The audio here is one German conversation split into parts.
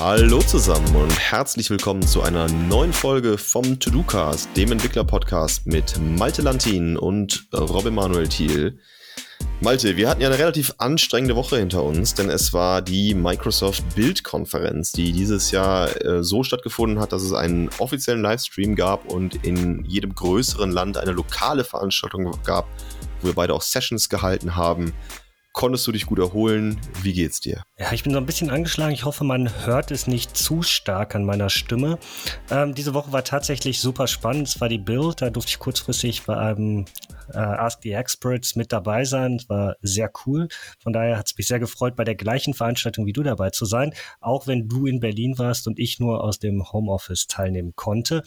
Hallo zusammen und herzlich willkommen zu einer neuen Folge vom To-Do-Cast, dem Entwickler-Podcast mit Malte Lantin und Robin Manuel Thiel. Malte, wir hatten ja eine relativ anstrengende Woche hinter uns, denn es war die Microsoft Build-Konferenz, die dieses Jahr äh, so stattgefunden hat, dass es einen offiziellen Livestream gab und in jedem größeren Land eine lokale Veranstaltung gab, wo wir beide auch Sessions gehalten haben. Konntest du dich gut erholen? Wie geht's dir? Ja, ich bin so ein bisschen angeschlagen. Ich hoffe, man hört es nicht zu stark an meiner Stimme. Ähm, diese Woche war tatsächlich super spannend. Es war die Build. Da durfte ich kurzfristig bei einem äh, Ask the Experts mit dabei sein. Es war sehr cool. Von daher hat es mich sehr gefreut, bei der gleichen Veranstaltung wie du dabei zu sein, auch wenn du in Berlin warst und ich nur aus dem Homeoffice teilnehmen konnte.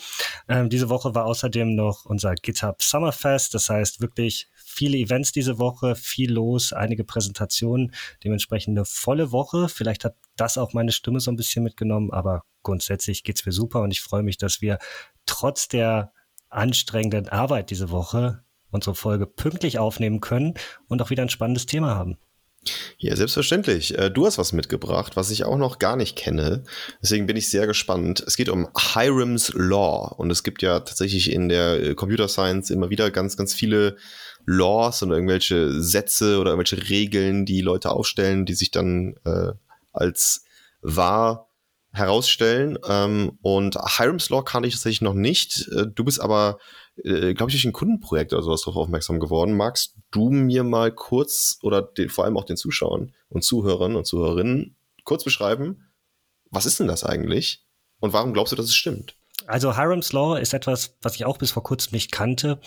Ähm, diese Woche war außerdem noch unser GitHub Summerfest. Das heißt wirklich viele Events diese Woche, viel los, einige Präsentationen, dementsprechend eine volle Woche. Vielleicht hat das auch meine Stimme so ein bisschen mitgenommen, aber grundsätzlich geht's mir super und ich freue mich, dass wir trotz der anstrengenden Arbeit diese Woche unsere Folge pünktlich aufnehmen können und auch wieder ein spannendes Thema haben. Ja, selbstverständlich. Äh, du hast was mitgebracht, was ich auch noch gar nicht kenne. Deswegen bin ich sehr gespannt. Es geht um Hiram's Law. Und es gibt ja tatsächlich in der äh, Computer Science immer wieder ganz, ganz viele Laws und irgendwelche Sätze oder irgendwelche Regeln, die Leute aufstellen, die sich dann äh, als wahr herausstellen. Ähm, und Hiram's Law kannte ich tatsächlich noch nicht. Äh, du bist aber äh, glaube ich, durch ein Kundenprojekt oder sowas darauf aufmerksam geworden. Magst du mir mal kurz oder den, vor allem auch den Zuschauern und Zuhörern und Zuhörerinnen kurz beschreiben, was ist denn das eigentlich und warum glaubst du, dass es stimmt? Also Hiram's Law ist etwas, was ich auch bis vor kurzem nicht kannte,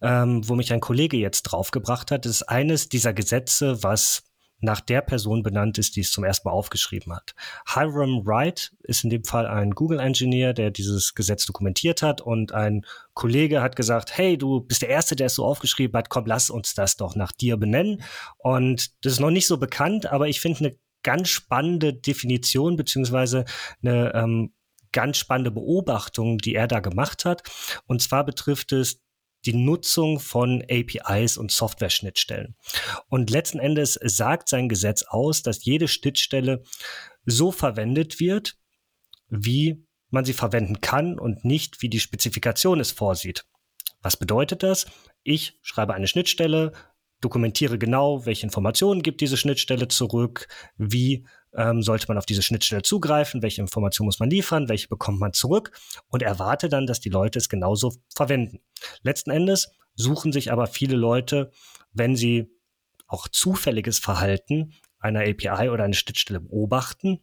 ähm, wo mich ein Kollege jetzt draufgebracht hat. Das ist eines dieser Gesetze, was nach der Person benannt ist, die es zum ersten Mal aufgeschrieben hat. Hiram Wright ist in dem Fall ein Google-Engineer, der dieses Gesetz dokumentiert hat und ein Kollege hat gesagt, hey, du bist der Erste, der es so aufgeschrieben hat, komm, lass uns das doch nach dir benennen. Und das ist noch nicht so bekannt, aber ich finde eine ganz spannende Definition beziehungsweise eine ähm, ganz spannende Beobachtung, die er da gemacht hat. Und zwar betrifft es die Nutzung von APIs und Software-Schnittstellen. Und letzten Endes sagt sein Gesetz aus, dass jede Schnittstelle so verwendet wird, wie man sie verwenden kann und nicht, wie die Spezifikation es vorsieht. Was bedeutet das? Ich schreibe eine Schnittstelle, dokumentiere genau, welche Informationen gibt diese Schnittstelle zurück, wie ähm, sollte man auf diese Schnittstelle zugreifen, welche Informationen muss man liefern, welche bekommt man zurück und erwarte dann, dass die Leute es genauso verwenden. Letzten Endes suchen sich aber viele Leute, wenn sie auch zufälliges Verhalten einer API oder einer Schnittstelle beobachten,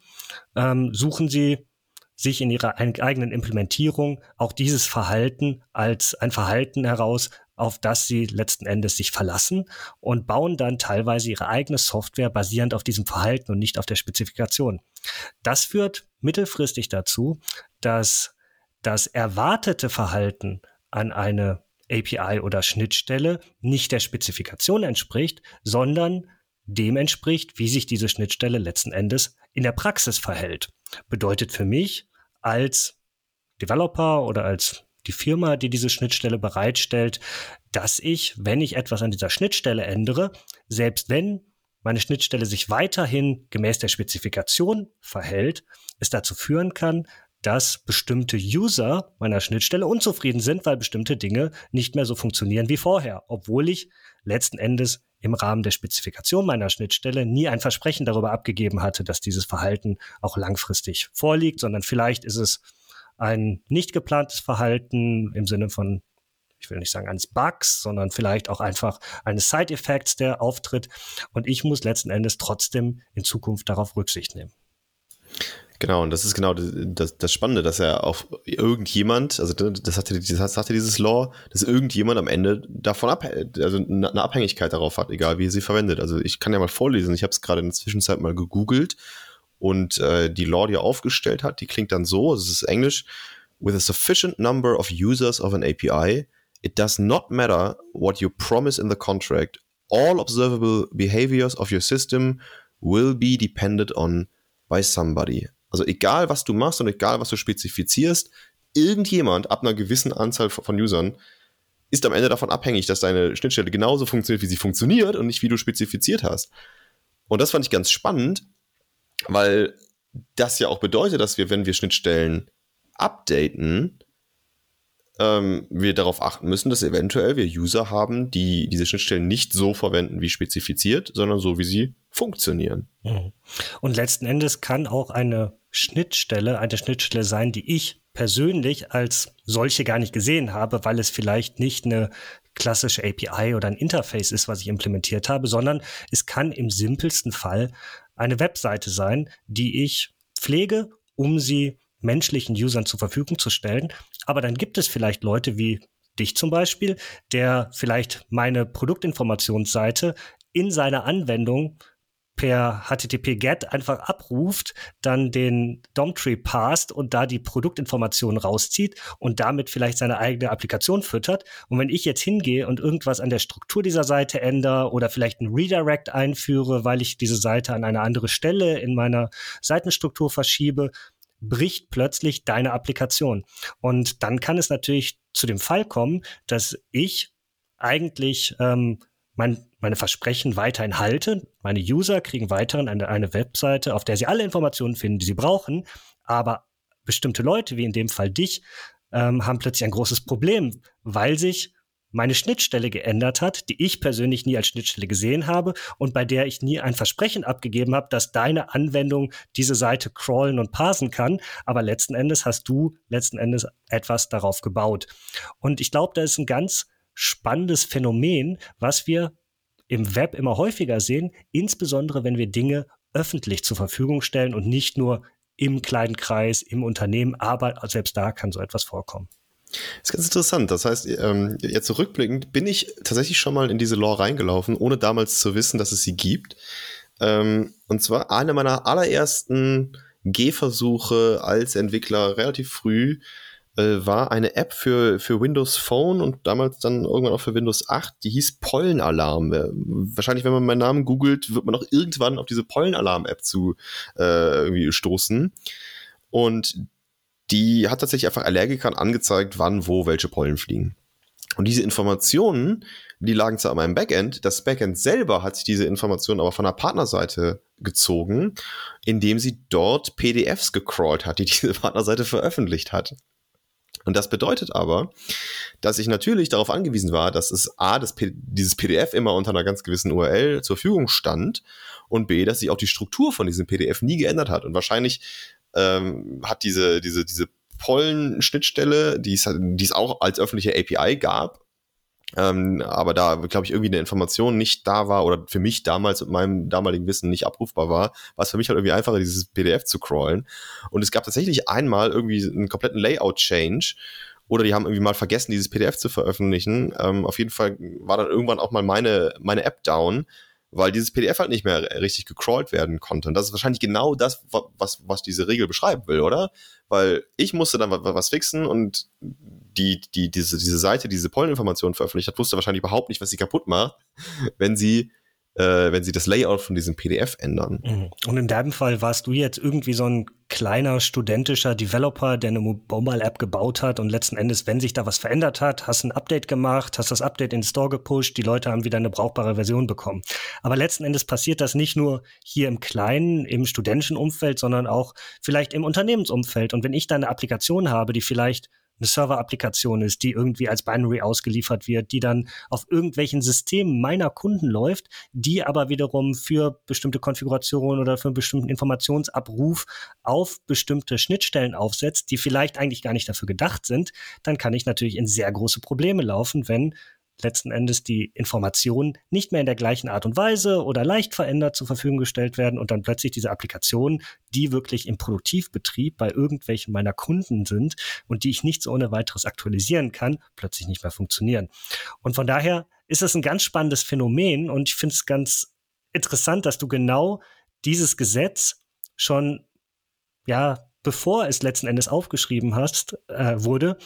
ähm, suchen sie sich in ihrer eigenen Implementierung auch dieses Verhalten als ein Verhalten heraus, auf das sie letzten Endes sich verlassen und bauen dann teilweise ihre eigene Software basierend auf diesem Verhalten und nicht auf der Spezifikation. Das führt mittelfristig dazu, dass das erwartete Verhalten an eine API oder Schnittstelle nicht der Spezifikation entspricht, sondern dem entspricht, wie sich diese Schnittstelle letzten Endes in der Praxis verhält. Bedeutet für mich als Developer oder als die Firma, die diese Schnittstelle bereitstellt, dass ich, wenn ich etwas an dieser Schnittstelle ändere, selbst wenn meine Schnittstelle sich weiterhin gemäß der Spezifikation verhält, es dazu führen kann, dass bestimmte User meiner Schnittstelle unzufrieden sind, weil bestimmte Dinge nicht mehr so funktionieren wie vorher, obwohl ich letzten Endes im Rahmen der Spezifikation meiner Schnittstelle nie ein Versprechen darüber abgegeben hatte, dass dieses Verhalten auch langfristig vorliegt, sondern vielleicht ist es ein nicht geplantes Verhalten im Sinne von, ich will nicht sagen eines Bugs, sondern vielleicht auch einfach eines Side-Effects, der auftritt. Und ich muss letzten Endes trotzdem in Zukunft darauf Rücksicht nehmen. Genau, und das ist genau das, das Spannende, dass er auf irgendjemand, also das hatte, das hatte dieses Law, dass irgendjemand am Ende davon ab, also eine Abhängigkeit darauf hat, egal wie er sie verwendet. Also ich kann ja mal vorlesen, ich habe es gerade in der Zwischenzeit mal gegoogelt und äh, die Law, die er aufgestellt hat, die klingt dann so, es ist Englisch, with a sufficient number of users of an API, it does not matter what you promise in the contract, all observable behaviors of your system will be depended on by somebody. Also egal, was du machst und egal, was du spezifizierst, irgendjemand ab einer gewissen Anzahl von Usern ist am Ende davon abhängig, dass deine Schnittstelle genauso funktioniert, wie sie funktioniert und nicht, wie du spezifiziert hast. Und das fand ich ganz spannend, weil das ja auch bedeutet, dass wir, wenn wir Schnittstellen updaten, ähm, wir darauf achten müssen, dass eventuell wir User haben, die diese Schnittstellen nicht so verwenden wie spezifiziert, sondern so wie sie funktionieren. Mhm. Und letzten Endes kann auch eine Schnittstelle eine Schnittstelle sein, die ich persönlich als solche gar nicht gesehen habe, weil es vielleicht nicht eine klassische API oder ein Interface ist, was ich implementiert habe, sondern es kann im simpelsten Fall eine Webseite sein, die ich pflege, um sie menschlichen Usern zur Verfügung zu stellen. Aber dann gibt es vielleicht Leute wie dich zum Beispiel, der vielleicht meine Produktinformationsseite in seiner Anwendung per HTTP-GET einfach abruft, dann den DOM-Tree passt und da die Produktinformationen rauszieht und damit vielleicht seine eigene Applikation füttert. Und wenn ich jetzt hingehe und irgendwas an der Struktur dieser Seite ändere oder vielleicht ein Redirect einführe, weil ich diese Seite an eine andere Stelle in meiner Seitenstruktur verschiebe, bricht plötzlich deine Applikation. Und dann kann es natürlich zu dem Fall kommen, dass ich eigentlich ähm, mein, meine Versprechen weiterhin halte. Meine User kriegen weiterhin eine, eine Webseite, auf der sie alle Informationen finden, die sie brauchen. Aber bestimmte Leute, wie in dem Fall dich, ähm, haben plötzlich ein großes Problem, weil sich meine Schnittstelle geändert hat, die ich persönlich nie als Schnittstelle gesehen habe und bei der ich nie ein Versprechen abgegeben habe, dass deine Anwendung diese Seite crawlen und parsen kann. Aber letzten Endes hast du letzten Endes etwas darauf gebaut. Und ich glaube, da ist ein ganz spannendes Phänomen, was wir im Web immer häufiger sehen, insbesondere wenn wir Dinge öffentlich zur Verfügung stellen und nicht nur im kleinen Kreis, im Unternehmen, aber selbst da kann so etwas vorkommen. Das ist ganz interessant. Das heißt, ähm, jetzt zurückblickend bin ich tatsächlich schon mal in diese Lore reingelaufen, ohne damals zu wissen, dass es sie gibt. Ähm, und zwar eine meiner allerersten Gehversuche als Entwickler relativ früh äh, war eine App für, für Windows Phone und damals dann irgendwann auch für Windows 8, die hieß Pollenalarm. Wahrscheinlich, wenn man meinen Namen googelt, wird man auch irgendwann auf diese Pollenalarm-App zu äh, irgendwie stoßen. Und die hat tatsächlich einfach Allergikern angezeigt, wann, wo, welche Pollen fliegen. Und diese Informationen, die lagen zwar an meinem Backend, das Backend selber hat sich diese Informationen aber von der Partnerseite gezogen, indem sie dort PDFs gecrawlt hat, die diese Partnerseite veröffentlicht hat. Und das bedeutet aber, dass ich natürlich darauf angewiesen war, dass es A, das P dieses PDF immer unter einer ganz gewissen URL zur Verfügung stand und B, dass sich auch die Struktur von diesem PDF nie geändert hat. Und wahrscheinlich ähm, hat diese, diese, diese Pollen-Schnittstelle, die es, die es auch als öffentliche API gab, ähm, aber da, glaube ich, irgendwie eine Information nicht da war oder für mich damals mit meinem damaligen Wissen nicht abrufbar war, war es für mich halt irgendwie einfacher, dieses PDF zu crawlen. Und es gab tatsächlich einmal irgendwie einen kompletten Layout-Change oder die haben irgendwie mal vergessen, dieses PDF zu veröffentlichen. Ähm, auf jeden Fall war dann irgendwann auch mal meine, meine App down, weil dieses PDF halt nicht mehr richtig gecrawlt werden konnte. Und das ist wahrscheinlich genau das, was, was diese Regel beschreiben will, oder? Weil ich musste dann was fixen und die, die, diese, diese Seite, diese Polleninformation veröffentlicht hat, wusste wahrscheinlich überhaupt nicht, was sie kaputt macht, wenn sie äh, wenn sie das Layout von diesem PDF ändern. Mhm. Und in deinem Fall warst du jetzt irgendwie so ein kleiner studentischer Developer, der eine Mobile-App gebaut hat und letzten Endes, wenn sich da was verändert hat, hast ein Update gemacht, hast das Update in den Store gepusht, die Leute haben wieder eine brauchbare Version bekommen. Aber letzten Endes passiert das nicht nur hier im Kleinen, im studentischen Umfeld, sondern auch vielleicht im Unternehmensumfeld. Und wenn ich da eine Applikation habe, die vielleicht eine Server-Applikation ist, die irgendwie als Binary ausgeliefert wird, die dann auf irgendwelchen Systemen meiner Kunden läuft, die aber wiederum für bestimmte Konfigurationen oder für einen bestimmten Informationsabruf auf bestimmte Schnittstellen aufsetzt, die vielleicht eigentlich gar nicht dafür gedacht sind, dann kann ich natürlich in sehr große Probleme laufen, wenn letzten Endes die Informationen nicht mehr in der gleichen Art und Weise oder leicht verändert zur Verfügung gestellt werden und dann plötzlich diese Applikationen, die wirklich im Produktivbetrieb bei irgendwelchen meiner Kunden sind und die ich nicht so ohne weiteres aktualisieren kann, plötzlich nicht mehr funktionieren. Und von daher ist es ein ganz spannendes Phänomen und ich finde es ganz interessant, dass du genau dieses Gesetz schon ja bevor es letzten Endes aufgeschrieben hast, äh, wurde,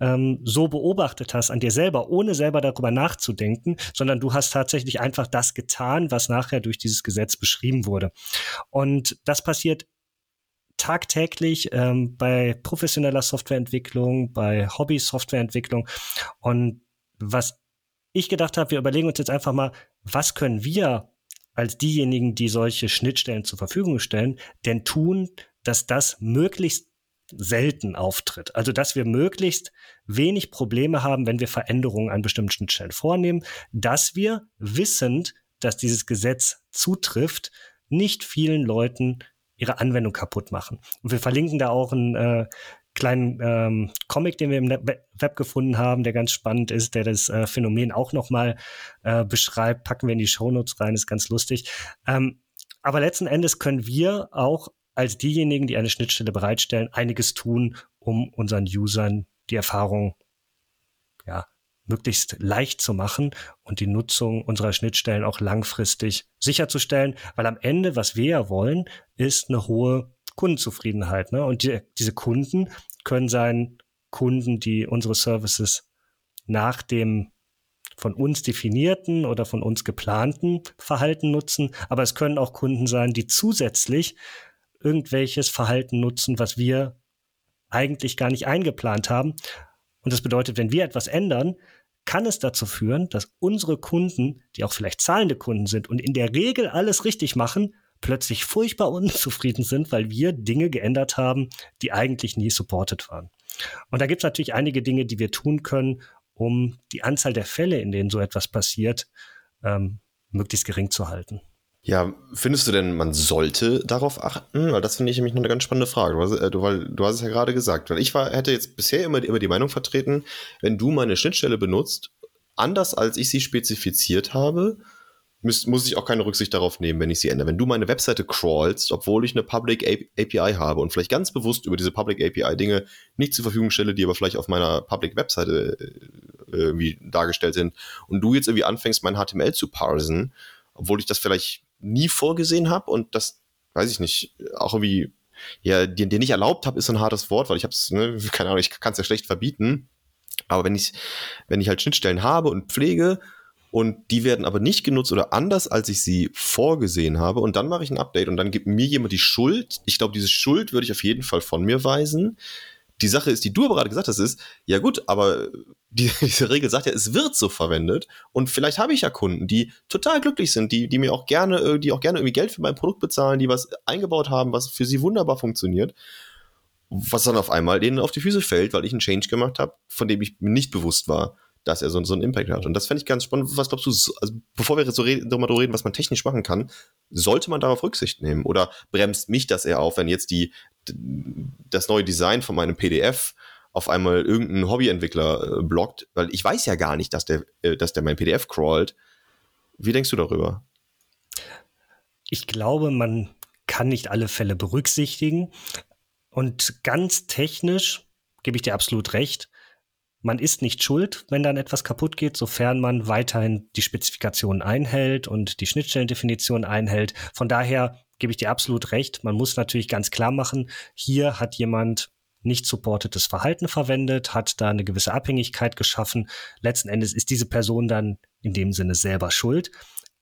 ähm, so beobachtet hast an dir selber, ohne selber darüber nachzudenken, sondern du hast tatsächlich einfach das getan, was nachher durch dieses Gesetz beschrieben wurde. Und das passiert tagtäglich ähm, bei professioneller Softwareentwicklung, bei Hobby-Softwareentwicklung. Und was ich gedacht habe, wir überlegen uns jetzt einfach mal, was können wir als diejenigen, die solche Schnittstellen zur Verfügung stellen, denn tun, dass das möglichst selten auftritt. Also dass wir möglichst wenig Probleme haben, wenn wir Veränderungen an bestimmten Schnittstellen vornehmen, dass wir wissend, dass dieses Gesetz zutrifft, nicht vielen Leuten ihre Anwendung kaputt machen. Und wir verlinken da auch einen äh, kleinen ähm, Comic, den wir im Web gefunden haben, der ganz spannend ist, der das äh, Phänomen auch nochmal äh, beschreibt. Packen wir in die Shownotes rein, ist ganz lustig. Ähm, aber letzten Endes können wir auch als diejenigen, die eine Schnittstelle bereitstellen, einiges tun, um unseren Usern die Erfahrung ja, möglichst leicht zu machen und die Nutzung unserer Schnittstellen auch langfristig sicherzustellen, weil am Ende, was wir ja wollen, ist eine hohe Kundenzufriedenheit. Ne? Und die, diese Kunden können sein Kunden, die unsere Services nach dem von uns definierten oder von uns geplanten Verhalten nutzen, aber es können auch Kunden sein, die zusätzlich irgendwelches Verhalten nutzen, was wir eigentlich gar nicht eingeplant haben. Und das bedeutet, wenn wir etwas ändern, kann es dazu führen, dass unsere Kunden, die auch vielleicht zahlende Kunden sind und in der Regel alles richtig machen, plötzlich furchtbar unzufrieden sind, weil wir Dinge geändert haben, die eigentlich nie supported waren. Und da gibt es natürlich einige Dinge, die wir tun können, um die Anzahl der Fälle, in denen so etwas passiert, ähm, möglichst gering zu halten. Ja, findest du denn, man sollte darauf achten? Weil das finde ich nämlich eine ganz spannende Frage. Du hast, äh, du, weil, du hast es ja gerade gesagt. Weil ich war, hätte jetzt bisher immer, immer die Meinung vertreten, wenn du meine Schnittstelle benutzt, anders als ich sie spezifiziert habe, muss, muss ich auch keine Rücksicht darauf nehmen, wenn ich sie ändere. Wenn du meine Webseite crawlst, obwohl ich eine Public API habe und vielleicht ganz bewusst über diese Public API Dinge nicht zur Verfügung stelle, die aber vielleicht auf meiner Public Webseite äh, irgendwie dargestellt sind und du jetzt irgendwie anfängst, mein HTML zu parsen, obwohl ich das vielleicht nie vorgesehen habe und das, weiß ich nicht, auch irgendwie, ja, dir, dir nicht erlaubt habe, ist so ein hartes Wort, weil ich habe es, ne, keine Ahnung, ich kann es ja schlecht verbieten. Aber wenn ich, wenn ich halt Schnittstellen habe und pflege und die werden aber nicht genutzt oder anders, als ich sie vorgesehen habe und dann mache ich ein Update und dann gibt mir jemand die Schuld. Ich glaube, diese Schuld würde ich auf jeden Fall von mir weisen. Die Sache ist, die du aber gerade gesagt hast, ist, ja gut, aber die, diese Regel sagt ja, es wird so verwendet. Und vielleicht habe ich ja Kunden, die total glücklich sind, die, die mir auch gerne, äh, die auch gerne irgendwie Geld für mein Produkt bezahlen, die was eingebaut haben, was für sie wunderbar funktioniert. Was dann auf einmal denen auf die Füße fällt, weil ich einen Change gemacht habe, von dem ich mir nicht bewusst war, dass er so, so einen Impact hat. Und das fände ich ganz spannend. Was glaubst du, also bevor wir so reden, darüber reden, was man technisch machen kann, sollte man darauf Rücksicht nehmen? Oder bremst mich das eher auf, wenn jetzt die, das neue Design von meinem PDF auf einmal irgendein Hobbyentwickler äh, blockt, weil ich weiß ja gar nicht, dass der, äh, dass der mein PDF crawlt. Wie denkst du darüber? Ich glaube, man kann nicht alle Fälle berücksichtigen. Und ganz technisch gebe ich dir absolut recht. Man ist nicht schuld, wenn dann etwas kaputt geht, sofern man weiterhin die Spezifikationen einhält und die Schnittstellendefinition einhält. Von daher gebe ich dir absolut recht. Man muss natürlich ganz klar machen, hier hat jemand nicht supportetes Verhalten verwendet, hat da eine gewisse Abhängigkeit geschaffen. Letzten Endes ist diese Person dann in dem Sinne selber schuld.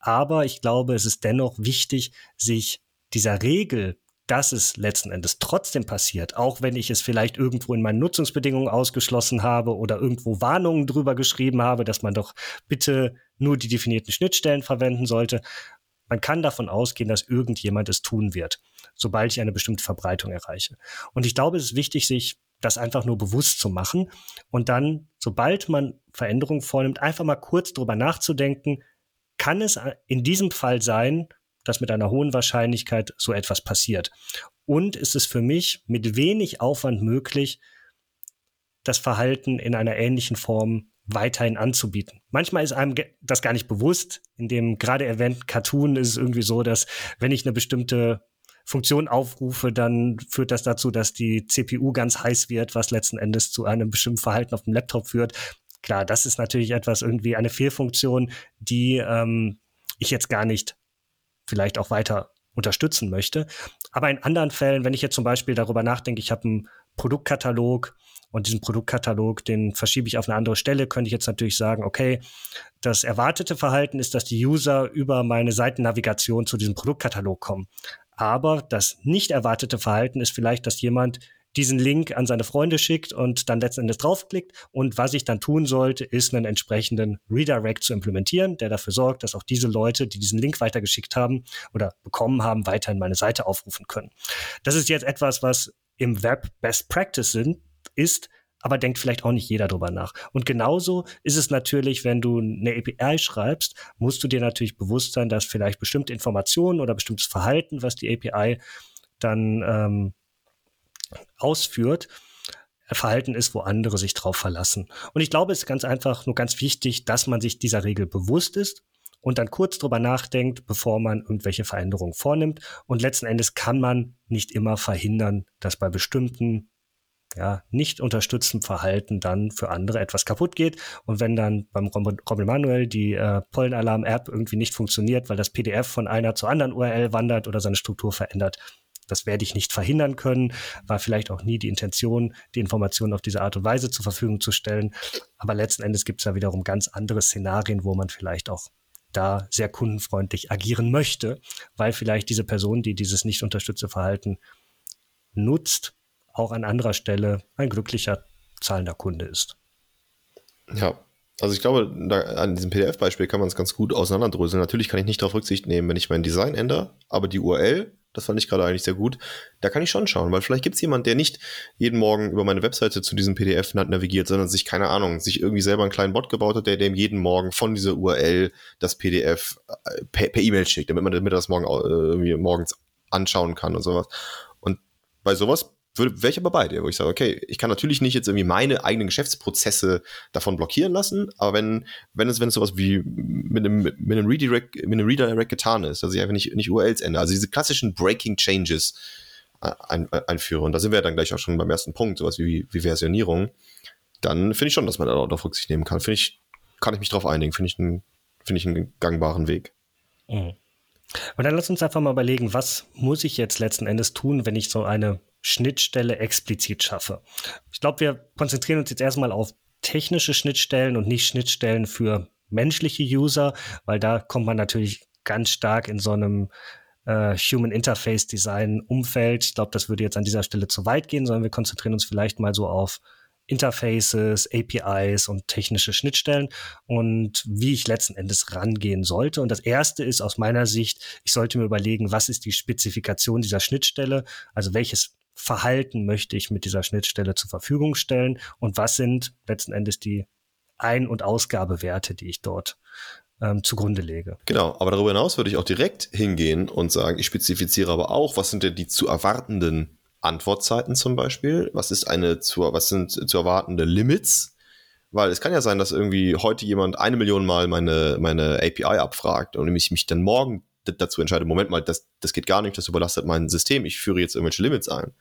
Aber ich glaube, es ist dennoch wichtig, sich dieser Regel, dass es letzten Endes trotzdem passiert, auch wenn ich es vielleicht irgendwo in meinen Nutzungsbedingungen ausgeschlossen habe oder irgendwo Warnungen drüber geschrieben habe, dass man doch bitte nur die definierten Schnittstellen verwenden sollte. Man kann davon ausgehen, dass irgendjemand es tun wird sobald ich eine bestimmte Verbreitung erreiche. Und ich glaube, es ist wichtig, sich das einfach nur bewusst zu machen und dann, sobald man Veränderungen vornimmt, einfach mal kurz drüber nachzudenken, kann es in diesem Fall sein, dass mit einer hohen Wahrscheinlichkeit so etwas passiert. Und ist es für mich mit wenig Aufwand möglich, das Verhalten in einer ähnlichen Form weiterhin anzubieten. Manchmal ist einem das gar nicht bewusst. In dem gerade erwähnten Cartoon ist es irgendwie so, dass wenn ich eine bestimmte Funktion aufrufe, dann führt das dazu, dass die CPU ganz heiß wird, was letzten Endes zu einem bestimmten Verhalten auf dem Laptop führt. Klar, das ist natürlich etwas irgendwie eine Fehlfunktion, die ähm, ich jetzt gar nicht vielleicht auch weiter unterstützen möchte. Aber in anderen Fällen, wenn ich jetzt zum Beispiel darüber nachdenke, ich habe einen Produktkatalog und diesen Produktkatalog, den verschiebe ich auf eine andere Stelle, könnte ich jetzt natürlich sagen, okay, das erwartete Verhalten ist, dass die User über meine Seitennavigation zu diesem Produktkatalog kommen. Aber das nicht erwartete Verhalten ist vielleicht, dass jemand diesen Link an seine Freunde schickt und dann letzten Endes draufklickt. Und was ich dann tun sollte, ist einen entsprechenden Redirect zu implementieren, der dafür sorgt, dass auch diese Leute, die diesen Link weitergeschickt haben oder bekommen haben, weiterhin meine Seite aufrufen können. Das ist jetzt etwas, was im Web Best Practice sind, ist, aber denkt vielleicht auch nicht jeder drüber nach. Und genauso ist es natürlich, wenn du eine API schreibst, musst du dir natürlich bewusst sein, dass vielleicht bestimmte Informationen oder bestimmtes Verhalten, was die API dann ähm, ausführt, Verhalten ist, wo andere sich drauf verlassen. Und ich glaube, es ist ganz einfach nur ganz wichtig, dass man sich dieser Regel bewusst ist und dann kurz drüber nachdenkt, bevor man irgendwelche Veränderungen vornimmt. Und letzten Endes kann man nicht immer verhindern, dass bei bestimmten ja, nicht unterstütztem Verhalten dann für andere etwas kaputt geht. Und wenn dann beim Robin Manuel die äh, Pollenalarm-App irgendwie nicht funktioniert, weil das PDF von einer zur anderen URL wandert oder seine Struktur verändert, das werde ich nicht verhindern können, war vielleicht auch nie die Intention, die Informationen auf diese Art und Weise zur Verfügung zu stellen. Aber letzten Endes gibt es da wiederum ganz andere Szenarien, wo man vielleicht auch da sehr kundenfreundlich agieren möchte, weil vielleicht diese Person, die dieses nicht unterstützte Verhalten nutzt, auch an anderer Stelle ein glücklicher zahlender Kunde ist. Ja, also ich glaube, da, an diesem PDF-Beispiel kann man es ganz gut auseinanderdröseln. Natürlich kann ich nicht darauf Rücksicht nehmen, wenn ich mein Design ändere, aber die URL das fand ich gerade eigentlich sehr gut. Da kann ich schon schauen, weil vielleicht gibt es jemanden, der nicht jeden Morgen über meine Webseite zu diesem PDF navigiert, sondern sich, keine Ahnung, sich irgendwie selber einen kleinen Bot gebaut hat, der dem jeden Morgen von dieser URL das PDF äh, per E-Mail e schickt, damit man damit das morgen äh, irgendwie morgens anschauen kann und sowas. Und bei sowas wäre ich aber bei dir, wo ich sage, okay, ich kann natürlich nicht jetzt irgendwie meine eigenen Geschäftsprozesse davon blockieren lassen, aber wenn, wenn es, wenn es sowas wie mit einem, mit einem Redirect, mit einem Redirect getan ist, dass ich einfach nicht, nicht URLs ändere, also diese klassischen Breaking Changes ein, einführe, und da sind wir dann gleich auch schon beim ersten Punkt, sowas wie, wie Versionierung, dann finde ich schon, dass man da auf Rücksicht nehmen kann. Finde ich, kann ich mich drauf einigen, finde ich einen, finde ich einen gangbaren Weg. Mhm. Und dann lass uns einfach mal überlegen, was muss ich jetzt letzten Endes tun, wenn ich so eine Schnittstelle explizit schaffe. Ich glaube, wir konzentrieren uns jetzt erstmal auf technische Schnittstellen und nicht Schnittstellen für menschliche User, weil da kommt man natürlich ganz stark in so einem äh, Human Interface Design Umfeld. Ich glaube, das würde jetzt an dieser Stelle zu weit gehen, sondern wir konzentrieren uns vielleicht mal so auf Interfaces, APIs und technische Schnittstellen und wie ich letzten Endes rangehen sollte. Und das erste ist aus meiner Sicht, ich sollte mir überlegen, was ist die Spezifikation dieser Schnittstelle? Also welches Verhalten möchte ich mit dieser Schnittstelle zur Verfügung stellen und was sind letzten Endes die Ein- und Ausgabewerte, die ich dort ähm, zugrunde lege. Genau, aber darüber hinaus würde ich auch direkt hingehen und sagen, ich spezifiziere aber auch, was sind denn die zu erwartenden Antwortzeiten zum Beispiel? Was ist eine zu, was sind zu erwartende Limits? Weil es kann ja sein, dass irgendwie heute jemand eine Million Mal meine, meine API abfragt und ich mich dann morgen dazu entscheide, Moment mal, das, das geht gar nicht, das überlastet mein System, ich führe jetzt irgendwelche Limits ein.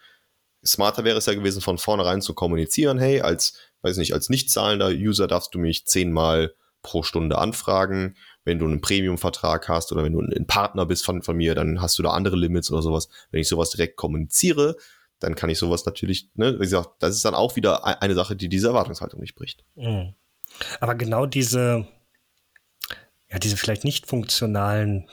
Smarter wäre es ja gewesen, von vornherein zu kommunizieren, hey, als, weiß nicht, als nicht zahlender User darfst du mich zehnmal pro Stunde anfragen. Wenn du einen Premium-Vertrag hast oder wenn du ein Partner bist von, von mir, dann hast du da andere Limits oder sowas. Wenn ich sowas direkt kommuniziere, dann kann ich sowas natürlich, ne, wie gesagt, das ist dann auch wieder e-, eine Sache, die diese Erwartungshaltung nicht bricht. Mhm. Aber genau diese, ja, diese vielleicht nicht funktionalen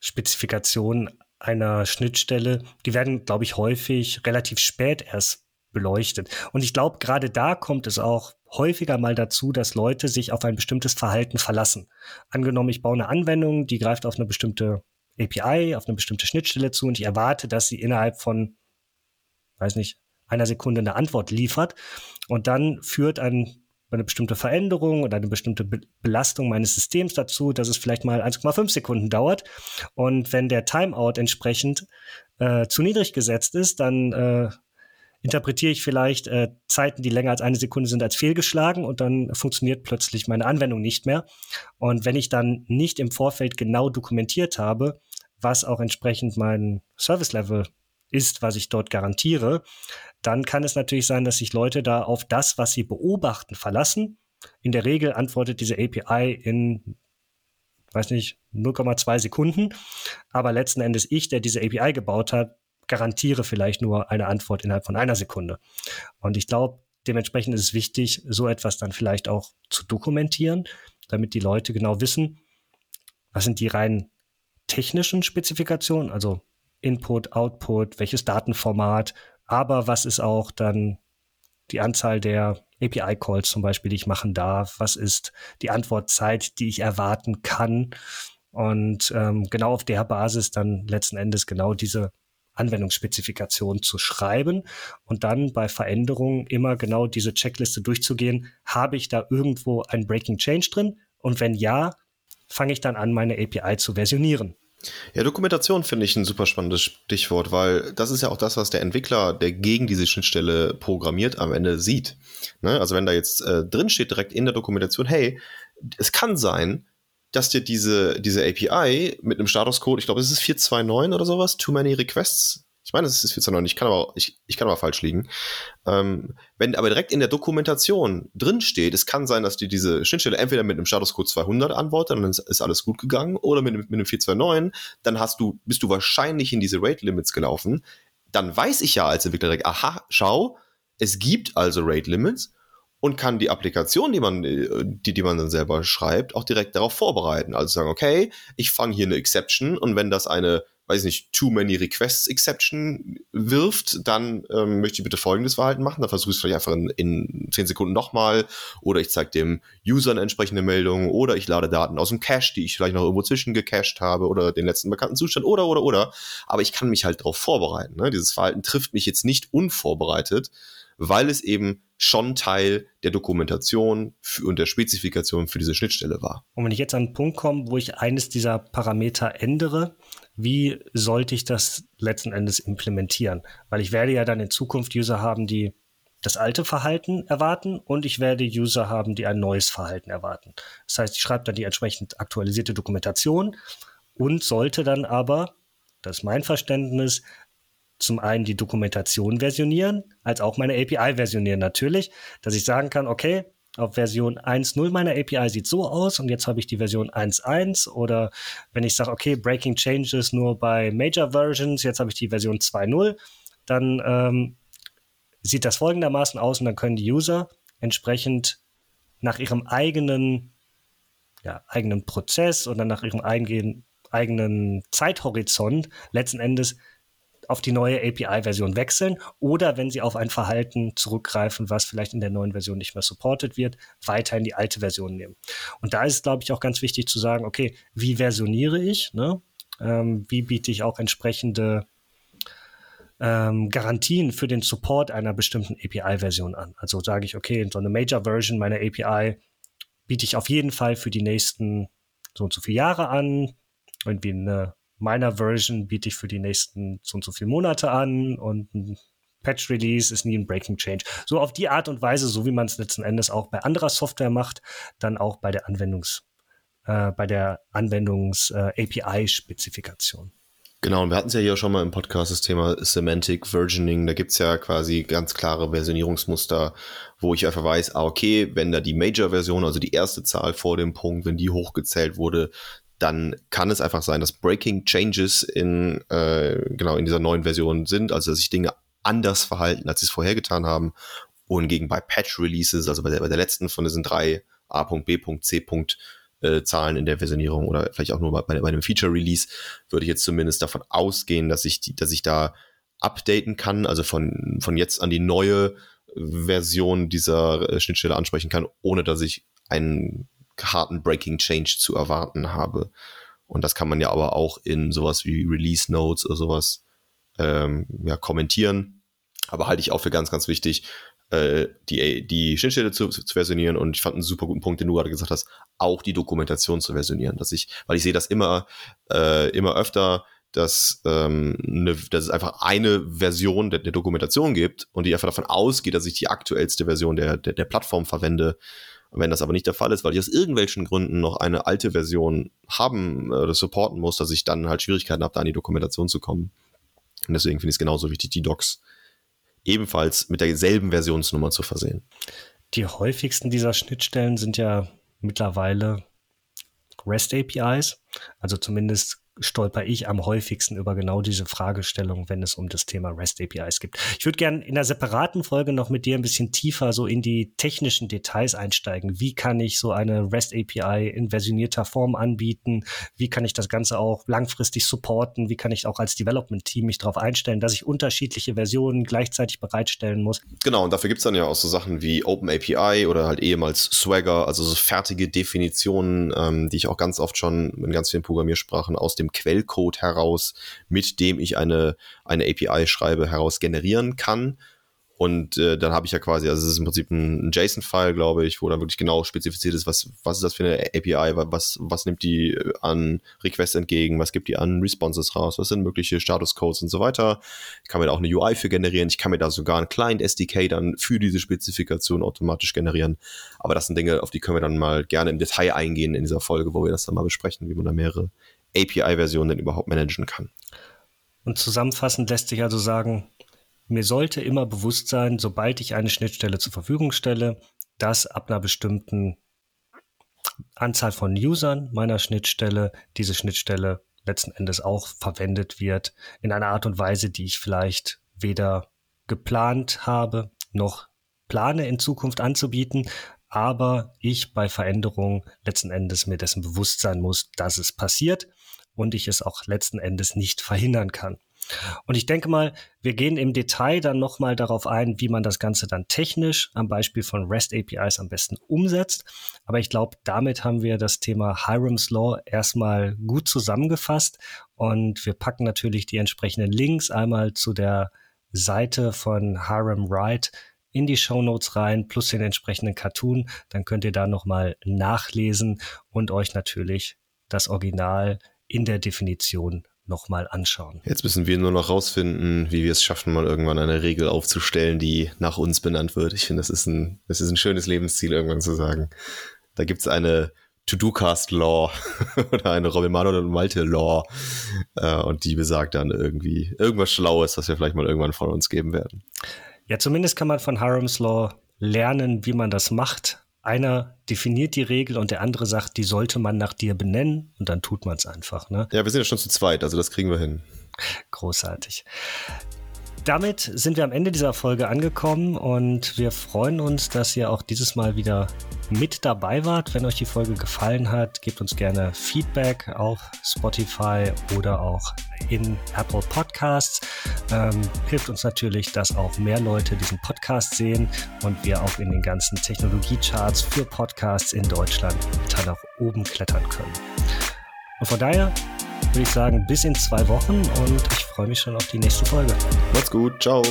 Spezifikationen einer Schnittstelle, die werden, glaube ich, häufig relativ spät erst beleuchtet. Und ich glaube, gerade da kommt es auch häufiger mal dazu, dass Leute sich auf ein bestimmtes Verhalten verlassen. Angenommen, ich baue eine Anwendung, die greift auf eine bestimmte API, auf eine bestimmte Schnittstelle zu und ich erwarte, dass sie innerhalb von, weiß nicht, einer Sekunde eine Antwort liefert. Und dann führt ein eine bestimmte Veränderung oder eine bestimmte Be Belastung meines Systems dazu, dass es vielleicht mal 1,5 Sekunden dauert. Und wenn der Timeout entsprechend äh, zu niedrig gesetzt ist, dann äh, interpretiere ich vielleicht äh, Zeiten, die länger als eine Sekunde sind, als fehlgeschlagen und dann funktioniert plötzlich meine Anwendung nicht mehr. Und wenn ich dann nicht im Vorfeld genau dokumentiert habe, was auch entsprechend mein Service-Level ist, was ich dort garantiere, dann kann es natürlich sein, dass sich Leute da auf das, was sie beobachten, verlassen. In der Regel antwortet diese API in, weiß nicht, 0,2 Sekunden. Aber letzten Endes ich, der diese API gebaut hat, garantiere vielleicht nur eine Antwort innerhalb von einer Sekunde. Und ich glaube, dementsprechend ist es wichtig, so etwas dann vielleicht auch zu dokumentieren, damit die Leute genau wissen, was sind die rein technischen Spezifikationen, also Input, Output, welches Datenformat, aber was ist auch dann die Anzahl der API-Calls zum Beispiel, die ich machen darf? Was ist die Antwortzeit, die ich erwarten kann? Und ähm, genau auf der Basis dann letzten Endes genau diese Anwendungsspezifikation zu schreiben und dann bei Veränderungen immer genau diese Checkliste durchzugehen. Habe ich da irgendwo ein Breaking Change drin? Und wenn ja, fange ich dann an, meine API zu versionieren. Ja, Dokumentation finde ich ein super spannendes Stichwort, weil das ist ja auch das, was der Entwickler, der gegen diese Schnittstelle programmiert, am Ende sieht. Ne? Also wenn da jetzt äh, drin steht direkt in der Dokumentation, hey, es kann sein, dass dir diese, diese API mit einem Statuscode, ich glaube, es ist 429 oder sowas, too many requests. Ich meine, es ist 429, ich kann aber, ich, ich kann aber falsch liegen. Ähm, wenn aber direkt in der Dokumentation drin steht, es kann sein, dass dir diese Schnittstelle entweder mit einem Statuscode 200 antwortet, dann ist, alles gut gegangen, oder mit, mit einem 429, dann hast du, bist du wahrscheinlich in diese Rate Limits gelaufen. Dann weiß ich ja als Entwickler direkt, aha, schau, es gibt also Rate Limits und kann die Applikation, die man, äh, die, die man dann selber schreibt, auch direkt darauf vorbereiten. Also sagen, okay, ich fange hier eine Exception und wenn das eine, weiß nicht, too many requests Exception wirft, dann ähm, möchte ich bitte folgendes Verhalten machen. Dann versuche ich es vielleicht einfach in, in 10 Sekunden nochmal oder ich zeige dem User eine entsprechende Meldung oder ich lade Daten aus dem Cache, die ich vielleicht noch irgendwo zwischen gecached habe oder den letzten bekannten Zustand oder, oder, oder. Aber ich kann mich halt darauf vorbereiten. Ne? Dieses Verhalten trifft mich jetzt nicht unvorbereitet, weil es eben schon Teil der Dokumentation und der Spezifikation für diese Schnittstelle war. Und wenn ich jetzt an einen Punkt komme, wo ich eines dieser Parameter ändere, wie sollte ich das letzten Endes implementieren? Weil ich werde ja dann in Zukunft User haben, die das alte Verhalten erwarten und ich werde User haben, die ein neues Verhalten erwarten. Das heißt, ich schreibe dann die entsprechend aktualisierte Dokumentation und sollte dann aber, das ist mein Verständnis, zum einen die Dokumentation versionieren, als auch meine API versionieren. Natürlich, dass ich sagen kann, okay, auf Version 1.0 meiner API sieht so aus und jetzt habe ich die Version 1.1 oder wenn ich sage, okay, Breaking Changes nur bei Major Versions, jetzt habe ich die Version 2.0, dann ähm, sieht das folgendermaßen aus und dann können die User entsprechend nach ihrem eigenen, ja, eigenen Prozess oder nach ihrem eigenen, eigenen Zeithorizont letzten Endes auf die neue API-Version wechseln oder wenn sie auf ein Verhalten zurückgreifen, was vielleicht in der neuen Version nicht mehr supported wird, weiter in die alte Version nehmen. Und da ist es, glaube ich, auch ganz wichtig zu sagen, okay, wie versioniere ich? Ne? Ähm, wie biete ich auch entsprechende ähm, Garantien für den Support einer bestimmten API-Version an? Also sage ich, okay, so eine Major-Version meiner API biete ich auf jeden Fall für die nächsten so und so viele Jahre an. Irgendwie eine meiner Version biete ich für die nächsten so und so viele Monate an und ein Patch Release ist nie ein Breaking Change. So auf die Art und Weise, so wie man es letzten Endes auch bei anderer Software macht, dann auch bei der Anwendungs, äh, bei der Anwendungs äh, API-Spezifikation. Genau, und wir hatten es ja hier schon mal im Podcast, das Thema Semantic Versioning. Da gibt es ja quasi ganz klare Versionierungsmuster, wo ich einfach weiß, ah, okay, wenn da die Major-Version, also die erste Zahl vor dem Punkt, wenn die hochgezählt wurde, dann kann es einfach sein, dass Breaking Changes in, äh, genau, in dieser neuen Version sind, also dass sich Dinge anders verhalten, als sie es vorher getan haben. Und gegen bei Patch Releases, also bei der, bei der letzten von diesen drei A.B. C. Äh, Zahlen in der Versionierung oder vielleicht auch nur bei, bei einem Feature Release, würde ich jetzt zumindest davon ausgehen, dass ich, die, dass ich da updaten kann, also von, von jetzt an die neue Version dieser äh, Schnittstelle ansprechen kann, ohne dass ich einen harten Breaking Change zu erwarten habe. Und das kann man ja aber auch in sowas wie Release Notes oder sowas ähm, ja, kommentieren. Aber halte ich auch für ganz, ganz wichtig, äh, die, die Schnittstelle zu, zu versionieren. Und ich fand einen super guten Punkt, den du gerade gesagt hast, auch die Dokumentation zu versionieren. Dass ich, weil ich sehe das immer, äh, immer öfter, dass, ähm, ne, dass es einfach eine Version der, der, Dokumentation gibt und die einfach davon ausgeht, dass ich die aktuellste Version der, der, der Plattform verwende. Wenn das aber nicht der Fall ist, weil ich aus irgendwelchen Gründen noch eine alte Version haben äh, oder supporten muss, dass ich dann halt Schwierigkeiten habe, da an die Dokumentation zu kommen. Und deswegen finde ich es genauso wichtig, die Docs ebenfalls mit derselben Versionsnummer zu versehen. Die häufigsten dieser Schnittstellen sind ja mittlerweile REST APIs. Also zumindest stolper ich am häufigsten über genau diese Fragestellung, wenn es um das Thema REST APIs geht. Ich würde gerne in einer separaten Folge noch mit dir ein bisschen tiefer so in die technischen Details einsteigen. Wie kann ich so eine REST API in versionierter Form anbieten? Wie kann ich das Ganze auch langfristig supporten? Wie kann ich auch als Development Team mich darauf einstellen, dass ich unterschiedliche Versionen gleichzeitig bereitstellen muss? Genau, und dafür gibt es dann ja auch so Sachen wie Open API oder halt ehemals Swagger, also so fertige Definitionen, ähm, die ich auch ganz oft schon in ganz vielen Programmiersprachen aus dem dem Quellcode heraus, mit dem ich eine, eine API schreibe, heraus generieren kann. Und äh, dann habe ich ja quasi, also es ist im Prinzip ein, JSON-File, glaube ich, wo dann wirklich genau spezifiziert ist, was, was ist das für eine API, was, was nimmt die äh, an Requests entgegen, was gibt die an Responses raus, was sind mögliche Status-Codes und so weiter. Ich kann mir da auch eine UI für generieren, ich kann mir da sogar ein Client-SDK dann für diese Spezifikation automatisch generieren. Aber das sind Dinge, auf die können wir dann mal gerne im Detail eingehen in dieser Folge, wo wir das dann mal besprechen, wie man da mehrere API-Version denn überhaupt managen kann. Und zusammenfassend lässt sich also sagen, mir sollte immer bewusst sein, sobald ich eine Schnittstelle zur Verfügung stelle, dass ab einer bestimmten Anzahl von Usern meiner Schnittstelle diese Schnittstelle letzten Endes auch verwendet wird in einer Art und Weise, die ich vielleicht weder geplant habe noch plane in Zukunft anzubieten, aber ich bei Veränderungen letzten Endes mir dessen bewusst sein muss, dass es passiert und ich es auch letzten Endes nicht verhindern kann. Und ich denke mal, wir gehen im Detail dann nochmal darauf ein, wie man das Ganze dann technisch am Beispiel von REST APIs am besten umsetzt. Aber ich glaube, damit haben wir das Thema Hiram's Law erstmal gut zusammengefasst. Und wir packen natürlich die entsprechenden Links einmal zu der Seite von Hiram Wright in die Show Notes rein, plus den entsprechenden Cartoon. Dann könnt ihr da nochmal nachlesen und euch natürlich das Original in der Definition nochmal anschauen. Jetzt müssen wir nur noch rausfinden, wie wir es schaffen, mal irgendwann eine Regel aufzustellen, die nach uns benannt wird. Ich finde, das ist ein, das ist ein schönes Lebensziel, irgendwann zu sagen. Da gibt es eine To-Do-Cast-Law oder eine Robin Manuel und Malte-Law äh, und die besagt dann irgendwie irgendwas Schlaues, was wir vielleicht mal irgendwann von uns geben werden. Ja, zumindest kann man von Harem's Law lernen, wie man das macht einer definiert die Regel und der andere sagt, die sollte man nach dir benennen und dann tut man es einfach. Ne? Ja, wir sind ja schon zu zweit, also das kriegen wir hin. Großartig. Damit sind wir am Ende dieser Folge angekommen und wir freuen uns, dass ihr auch dieses Mal wieder mit dabei wart. Wenn euch die Folge gefallen hat, gebt uns gerne Feedback auf Spotify oder auch in Apple Podcasts. Ähm, hilft uns natürlich, dass auch mehr Leute diesen Podcast sehen und wir auch in den ganzen Technologiecharts für Podcasts in Deutschland weiter nach oben klettern können. Und von daher würde ich sagen, bis in zwei Wochen und ich freue mich schon auf die nächste Folge. Macht's gut, ciao.